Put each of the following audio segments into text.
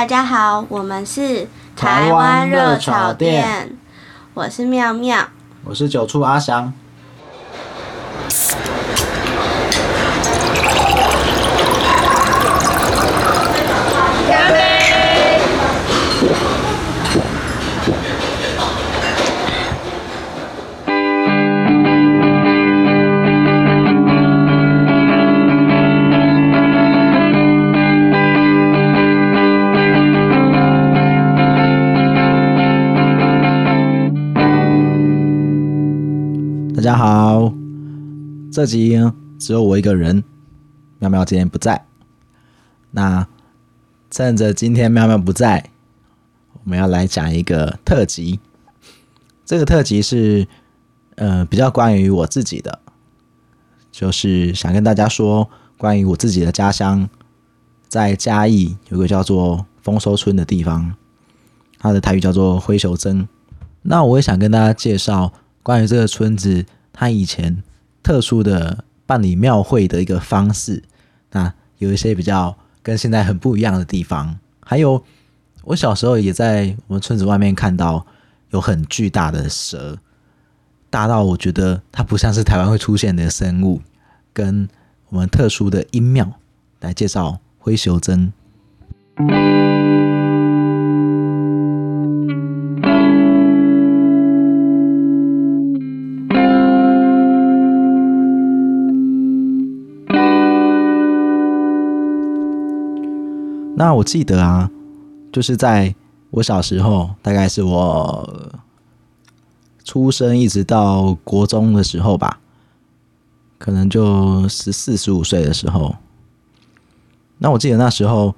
大家好，我们是台湾热炒店，我是妙妙。我是九处阿翔。这集只有我一个人，妙妙今天不在。那趁着今天妙妙不在，我们要来讲一个特辑。这个特辑是呃比较关于我自己的，就是想跟大家说关于我自己的家乡，在嘉义有个叫做丰收村的地方，它的台语叫做灰球镇。那我也想跟大家介绍。关于这个村子，它以前特殊的办理庙会的一个方式，那有一些比较跟现在很不一样的地方。还有，我小时候也在我们村子外面看到有很巨大的蛇，大到我觉得它不像是台湾会出现的生物。跟我们特殊的阴庙来介绍灰熊针。那我记得啊，就是在我小时候，大概是我出生一直到国中的时候吧，可能就十四十五岁的时候。那我记得那时候，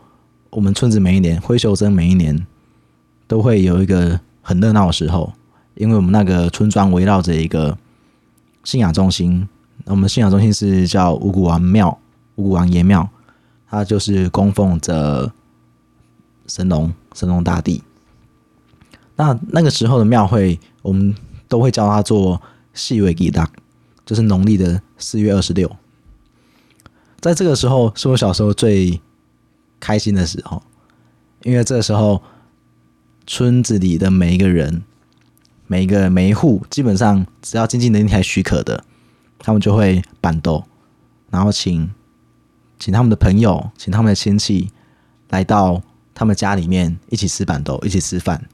我们村子每一年灰秀珍每一年都会有一个很热闹的时候，因为我们那个村庄围绕着一个信仰中心，我们信仰中心是叫五谷王庙、五谷王爷庙。他就是供奉着神农，神农大帝。那那个时候的庙会，我们都会叫他做细尾吉达，就是农历的四月二十六。在这个时候，是我小时候最开心的时候，因为这个时候村子里的每一个人、每一个每一户，基本上只要经济能力还许可的，他们就会板豆，然后请。请他们的朋友，请他们的亲戚来到他们家里面一起吃板豆，一起吃饭。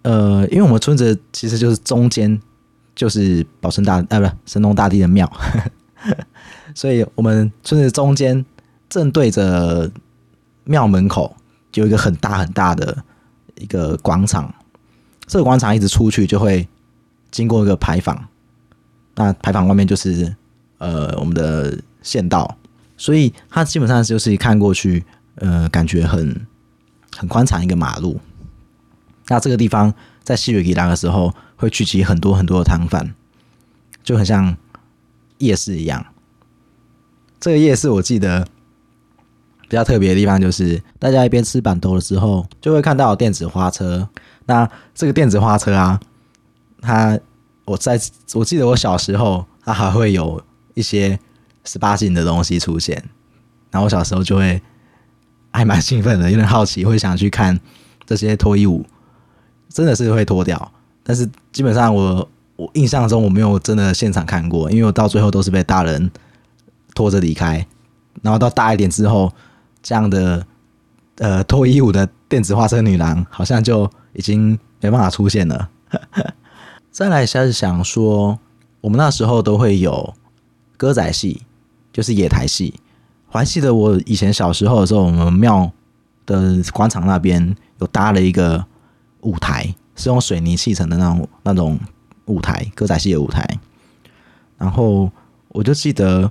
呃，因为我们村子其实就是中间就是保生大呃不是神农大帝的庙，所以我们村子中间正对着庙门口有一个很大很大的一个广场。这个广场一直出去就会经过一个牌坊，那牌坊外面就是呃我们的县道。所以它基本上就是看过去，呃，感觉很很宽敞一个马路。那这个地方在西月吉拉的时候，会聚集很多很多的摊贩，就很像夜市一样。这个夜市我记得比较特别的地方，就是大家一边吃板头的时候，就会看到电子花车。那这个电子花车啊，它我在我记得我小时候，它还会有一些。十八禁的东西出现，然后我小时候就会还蛮兴奋的，有点好奇，会想去看这些脱衣舞，真的是会脱掉。但是基本上我我印象中我没有真的现场看过，因为我到最后都是被大人拖着离开。然后到大一点之后，这样的呃脱衣舞的电子花车女郎好像就已经没办法出现了。再来一下是想说，我们那时候都会有歌仔戏。就是野台戏，还记得我以前小时候的时候，我们庙的广场那边有搭了一个舞台，是用水泥砌成的那种那种舞台，歌仔戏的舞台。然后我就记得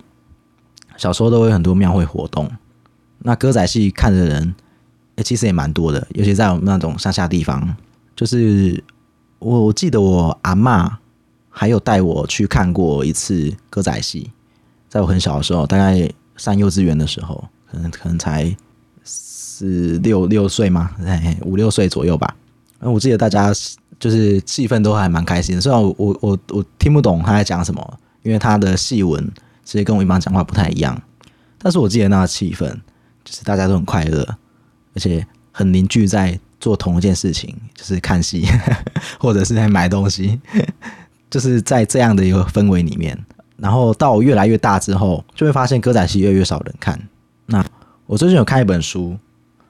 小时候都会很多庙会活动，那歌仔戏看的人，哎，其实也蛮多的，尤其在我们那种乡下地方。就是我我记得我阿妈还有带我去看过一次歌仔戏。在我很小的时候，大概上幼稚园的时候，可能可能才四六六岁嘛，五六岁左右吧。那我记得大家就是气氛都还蛮开心，虽然我我我我听不懂他在讲什么，因为他的戏文其实跟我一般讲话不太一样。但是我记得那个气氛，就是大家都很快乐，而且很凝聚在做同一件事情，就是看戏 或者是在买东西，就是在这样的一个氛围里面。然后到越来越大之后，就会发现歌仔戏越来越少人看。那我最近有看一本书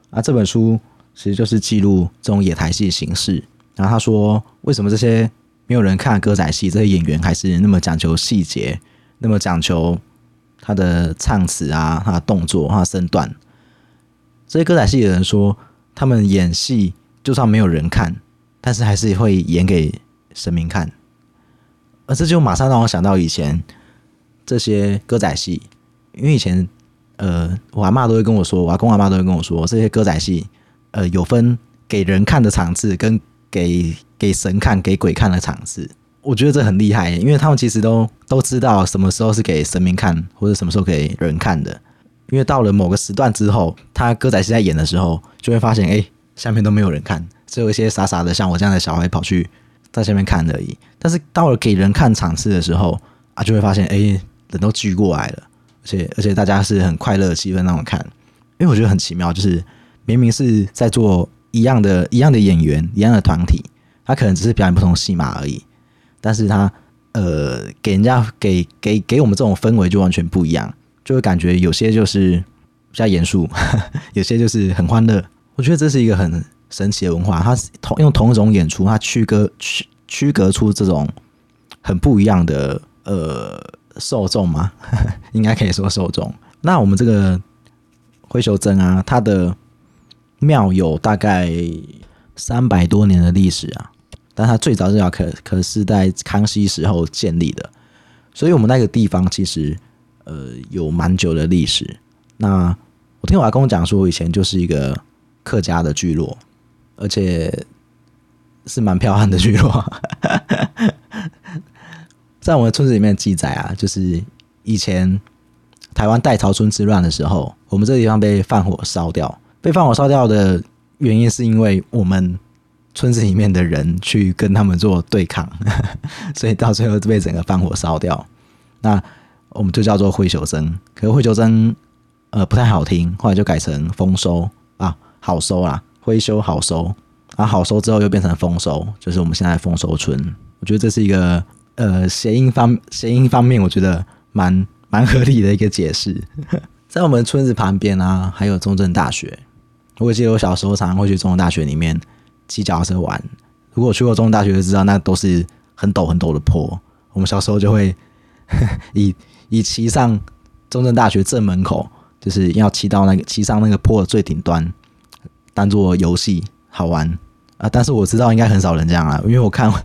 啊，这本书其实就是记录这种野台戏形式。然后他说，为什么这些没有人看歌仔戏，这些演员还是那么讲求细节，那么讲求他的唱词啊，他的动作，他的身段。这些歌仔戏的人说，他们演戏就算没有人看，但是还是会演给神明看。而这就马上让我想到以前。这些歌仔戏，因为以前，呃，我阿妈都会跟我说，我阿公阿妈都会跟我说，这些歌仔戏，呃，有分给人看的场次，跟给给神看、给鬼看的场次。我觉得这很厉害，因为他们其实都都知道什么时候是给神明看，或者什么时候给人看的。因为到了某个时段之后，他歌仔戏在演的时候，就会发现，哎，下面都没有人看，只有一些傻傻的像我这样的小孩跑去在下面看而已。但是到了给人看场次的时候，啊，就会发现，哎。人都聚过来了，而且而且大家是很快乐的气氛那种看，因为我觉得很奇妙，就是明明是在做一样的一样的演员一样的团体，他可能只是表演不同戏码而已，但是他呃给人家给给给我们这种氛围就完全不一样，就会感觉有些就是比较严肃，有些就是很欢乐。我觉得这是一个很神奇的文化，它同用同一种演出，它区隔区区隔出这种很不一样的呃。受众吗？应该可以说受众。那我们这个灰修真啊，它的庙有大概三百多年的历史啊，但它最早最早可可是在康熙时候建立的，所以我们那个地方其实呃有蛮久的历史。那我听我阿公讲说，以前就是一个客家的聚落，而且是蛮漂亮的聚落。在我们村子里面记载啊，就是以前台湾代朝村之乱的时候，我们这个地方被放火烧掉。被放火烧掉的原因是因为我们村子里面的人去跟他们做对抗，所以到最后被整个放火烧掉。那我们就叫做灰修真，可是灰修真呃不太好听，后来就改成丰收啊，好收啊，灰修好收啊，好收之后又变成丰收，就是我们现在丰收村。我觉得这是一个。呃，谐音方谐音方面，我觉得蛮蛮合理的一个解释。在我们村子旁边啊，还有中正大学。我记得我小时候常常会去中正大学里面骑脚踏车玩。如果去过中正大学，就知道那都是很陡很陡的坡。我们小时候就会 以以骑上中正大学正门口，就是要骑到那个骑上那个坡的最顶端，当做游戏好玩啊。但是我知道应该很少人这样啊，因为我看。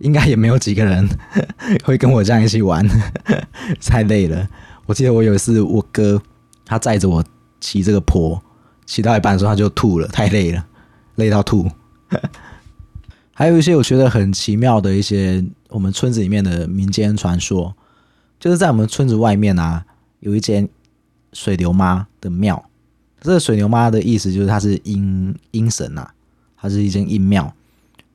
应该也没有几个人 会跟我这样一起玩，太累了。我记得我有一次，我哥他载着我骑这个坡，骑到一半的时候他就吐了，太累了，累到吐。还有一些我觉得很奇妙的一些我们村子里面的民间传说，就是在我们村子外面啊，有一间水流妈的庙。这个水牛妈的意思就是它是阴阴神呐，它是一间阴庙。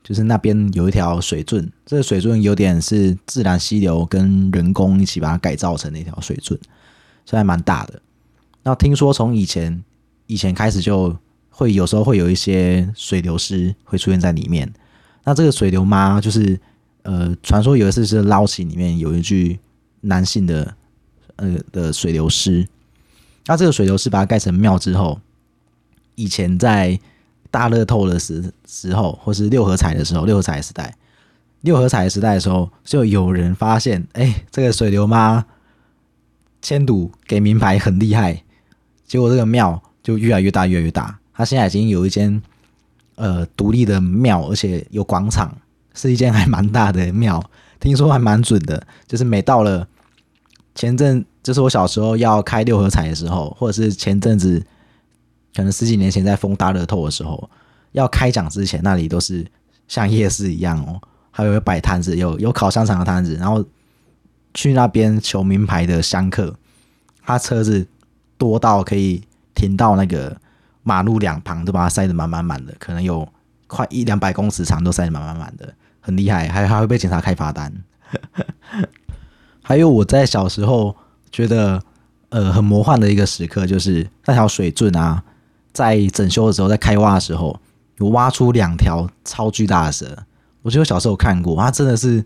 就是那边有一条水圳，这个水圳有点是自然溪流跟人工一起把它改造成的一条水圳，所以还蛮大的。那听说从以前以前开始就会有时候会有一些水流师会出现在里面。那这个水流妈就是呃，传说有一次是捞起里面有一具男性的呃的水流师。那这个水流是把它盖成庙之后，以前在。大乐透的时时候，或是六合彩的时候，六合彩时代，六合彩时代的时候，就有人发现，哎，这个水流妈签赌给名牌很厉害，结果这个庙就越来越大，越来越大。他现在已经有一间呃独立的庙，而且有广场，是一间还蛮大的庙。听说还蛮准的，就是每到了前阵，就是我小时候要开六合彩的时候，或者是前阵子。可能十几年前在封大乐透的时候，要开奖之前，那里都是像夜市一样哦，还有摆摊子，有有烤香肠的摊子，然后去那边求名牌的香客，他车子多到可以停到那个马路两旁，都把它塞得满满满的，可能有快一两百公尺长，都塞得满满满的，很厉害，还还会被警察开罚单。还有我在小时候觉得呃很魔幻的一个时刻，就是那条水圳啊。在整修的时候，在开挖的时候，有挖出两条超巨大的蛇。我记得小时候看过，它真的是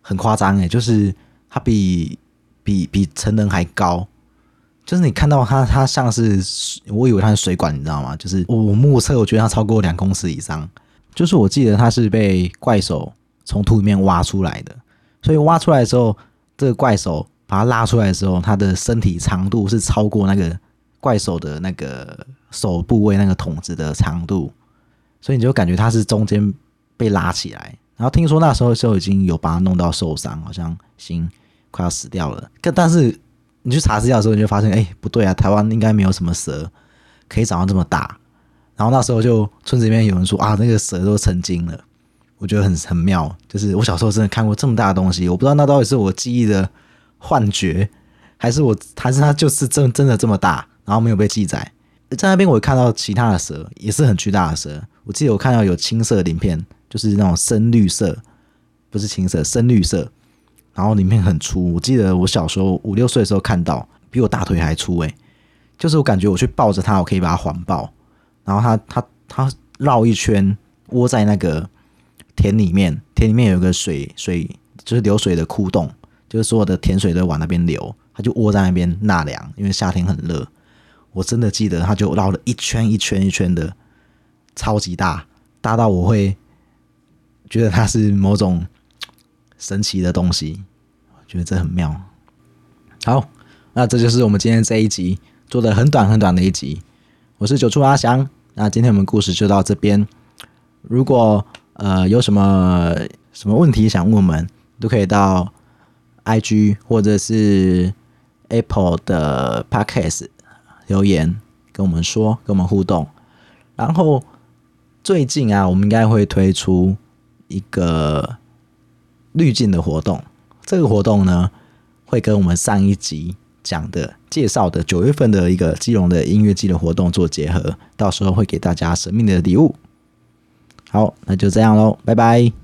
很夸张诶，就是它比比比成人还高。就是你看到它，它像是我以为它是水管，你知道吗？就是我目测，我觉得它超过两公尺以上。就是我记得它是被怪手从土里面挖出来的，所以挖出来的时候，这个怪手把它拉出来的时候，它的身体长度是超过那个怪手的那个手部位那个筒子的长度，所以你就感觉它是中间被拉起来。然后听说那时候就已经有把它弄到受伤，好像心快要死掉了。但但是你去查资料的时候，你就发现，哎，不对啊，台湾应该没有什么蛇可以长到这么大。然后那时候就村子里面有人说啊，那个蛇都成精了，我觉得很很妙。就是我小时候真的看过这么大的东西，我不知道那到底是我记忆的幻觉，还是我还是它就是真真的这么大，然后没有被记载。在那边我看到其他的蛇也是很巨大的蛇，我记得我看到有青色鳞片，就是那种深绿色，不是青色，深绿色，然后鳞片很粗。我记得我小时候五六岁的时候看到，比我大腿还粗诶，就是我感觉我去抱着它，我可以把它环抱。然后它它它绕一圈窝在那个田里面，田里面有个水水就是流水的窟洞，就是所有的甜水都往那边流，它就窝在那边纳凉，因为夏天很热。我真的记得它就绕了一圈一圈一圈的，超级大，大到我会觉得它是某种神奇的东西，我觉得这很妙。好，那这就是我们今天这一集做的很短很短的一集。我是九处阿翔，那今天我们故事就到这边。如果呃有什么什么问题想问我们，都可以到 IG 或者是 Apple 的 Podcast 留言跟我们说，跟我们互动。然后最近啊，我们应该会推出一个滤镜的活动。这个活动呢，会跟我们上一集。讲的介绍的九月份的一个基隆的音乐季的活动做结合，到时候会给大家神秘的礼物。好，那就这样喽，拜拜。